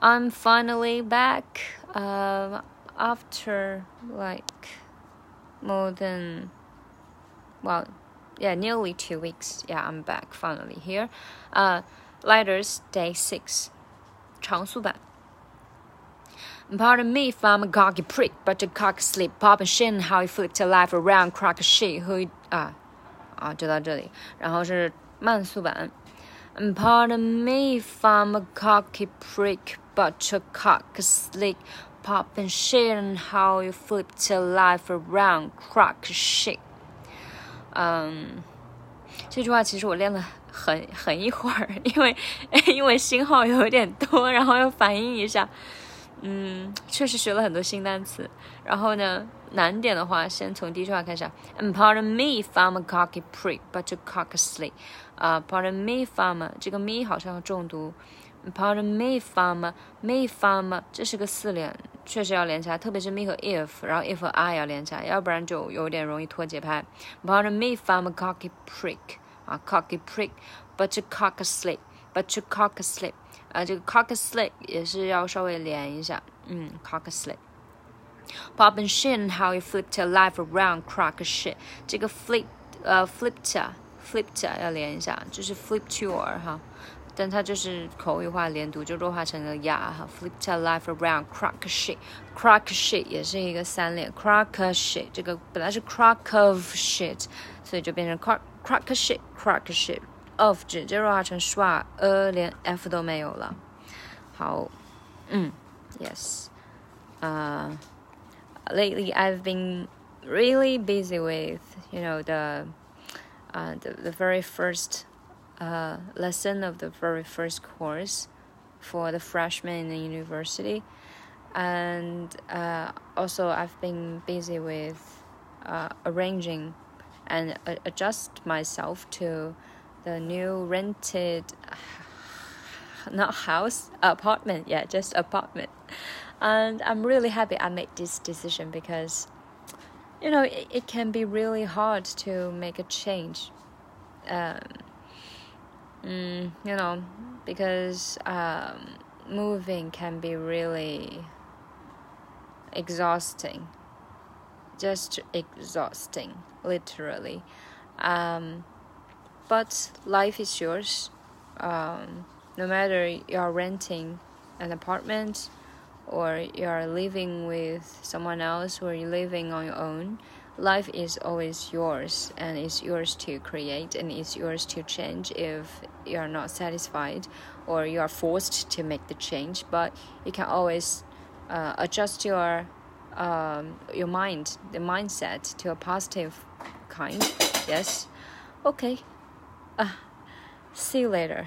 I'm finally back uh, after like more than well yeah nearly two weeks. Yeah I'm back finally here. Uh, Lighters day six 常速版 Pardon me if I'm a cocky prick, but the cock slip pop and shin, how he flipped a life around crack a shit who 啊啊，就到这里，然后是慢速版。Uh, And pardon me if I'm a cocky prick, but your cock slick, pop and shit, and how you flip your life around, crack shit。嗯，这句话其实我练了很很一会儿，因为因为信号有点多，然后要反应一下。嗯，确实学了很多新单词。然后呢，难点的话，先从第一句话开始。And pardon me if I'm a cocky prick, but you cock slip. 啊，pardon me if I'm 这个 me 好像要重读。Pardon me if I'm me if I'm 这是个四连，确实要连起来，特别是 me 和 if，然后 if 和 I 要连起来，要不然就有点容易脱节拍。Pardon me if I'm a cocky prick. 啊，cocky prick, but you cock slip, but you cock slip. 啊，这个 cock slip 也是要稍微连一下，嗯，cock slip。Pop and shit, how you flipped your life around, crack shit。这个 flip，呃，flipped flipped 要连一下，就是 flipped your 哈，但它就是口语化连读，就弱化成了呀哈，flipped your life around, crack shit，crack shit 也是一个三连，crack shit 这个本来是 crack of shit，所以就变成 crack crack shit，crack shit。 of 直接弱化成 schwa，呃，连 f 都没有了。好，嗯，yes，呃、uh,，lately I've been really busy with you know the uh, the, the very first uh, lesson of the very first course for the freshmen in the university and uh, also I've been busy with uh, arranging and adjust myself to the new rented not house apartment yeah just apartment. And i'm really happy i made this decision because you know it, it can be really hard to make a change um, mm, you know because um, moving can be really exhausting. Just exhausting literally. Um, but life is yours. Um, no matter you're renting an apartment or you're living with someone else or you're living on your own, life is always yours and it's yours to create and it's yours to change if you're not satisfied or you are forced to make the change. But you can always uh, adjust your um, your mind, the mindset to a positive kind. Yes. Okay. Uh, see you later.